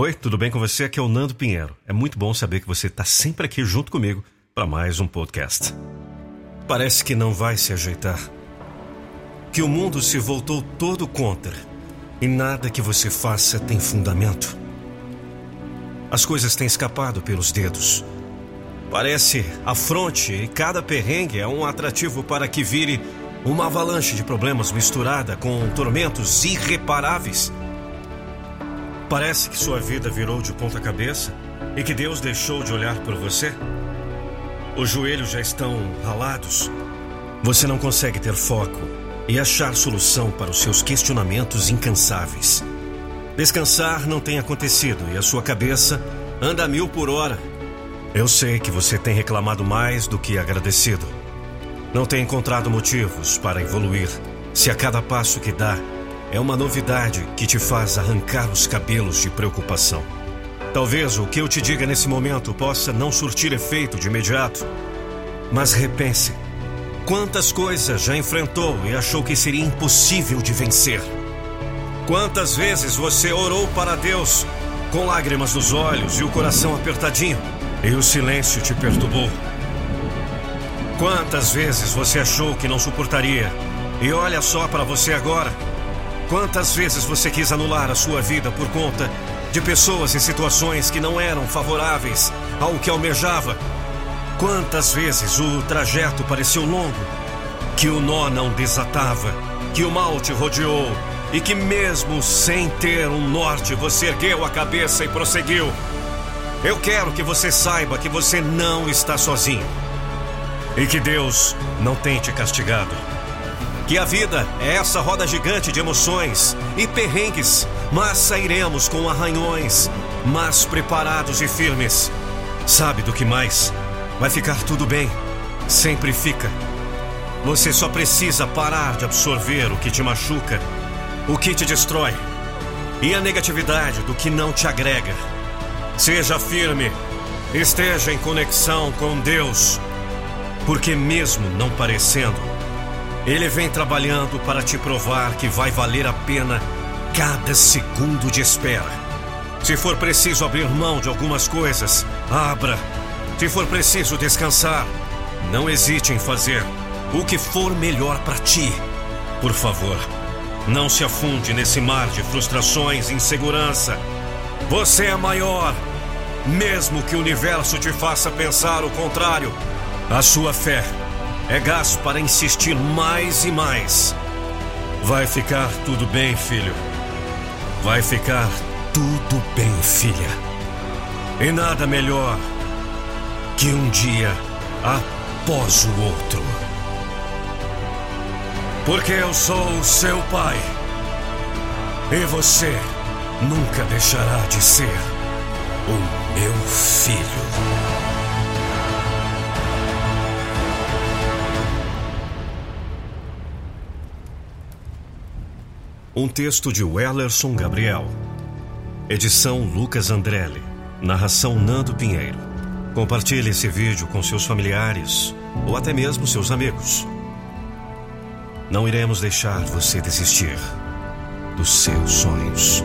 Oi, tudo bem com você? Aqui é o Nando Pinheiro. É muito bom saber que você está sempre aqui junto comigo para mais um podcast. Parece que não vai se ajeitar. Que o mundo se voltou todo contra e nada que você faça tem fundamento. As coisas têm escapado pelos dedos. Parece afronte e cada perrengue é um atrativo para que vire uma avalanche de problemas misturada com tormentos irreparáveis. Parece que sua vida virou de ponta cabeça e que Deus deixou de olhar por você. Os joelhos já estão ralados. Você não consegue ter foco e achar solução para os seus questionamentos incansáveis. Descansar não tem acontecido e a sua cabeça anda a mil por hora. Eu sei que você tem reclamado mais do que agradecido. Não tem encontrado motivos para evoluir se a cada passo que dá é uma novidade que te faz arrancar os cabelos de preocupação. Talvez o que eu te diga nesse momento possa não surtir efeito de imediato, mas repense. Quantas coisas já enfrentou e achou que seria impossível de vencer? Quantas vezes você orou para Deus com lágrimas nos olhos e o coração apertadinho e o silêncio te perturbou? Quantas vezes você achou que não suportaria? E olha só para você agora. Quantas vezes você quis anular a sua vida por conta de pessoas e situações que não eram favoráveis ao que almejava? Quantas vezes o trajeto pareceu longo, que o nó não desatava, que o mal te rodeou e que, mesmo sem ter um norte, você ergueu a cabeça e prosseguiu? Eu quero que você saiba que você não está sozinho. E que Deus não tem te castigado. Que a vida é essa roda gigante de emoções e perrengues, mas sairemos com arranhões, mas preparados e firmes. Sabe do que mais? Vai ficar tudo bem. Sempre fica. Você só precisa parar de absorver o que te machuca, o que te destrói e a negatividade do que não te agrega. Seja firme, esteja em conexão com Deus porque, mesmo não parecendo, ele vem trabalhando para te provar que vai valer a pena cada segundo de espera. Se for preciso abrir mão de algumas coisas, abra. Se for preciso descansar, não hesite em fazer o que for melhor para ti. Por favor, não se afunde nesse mar de frustrações e insegurança. Você é maior, mesmo que o universo te faça pensar o contrário. A sua fé é gás para insistir mais e mais. Vai ficar tudo bem, filho. Vai ficar tudo bem, filha. E nada melhor que um dia após o outro. Porque eu sou seu pai. E você nunca deixará de ser o meu filho. Um texto de Wellerson Gabriel. Edição Lucas Andrelli. Narração Nando Pinheiro. Compartilhe esse vídeo com seus familiares ou até mesmo seus amigos. Não iremos deixar você desistir dos seus sonhos.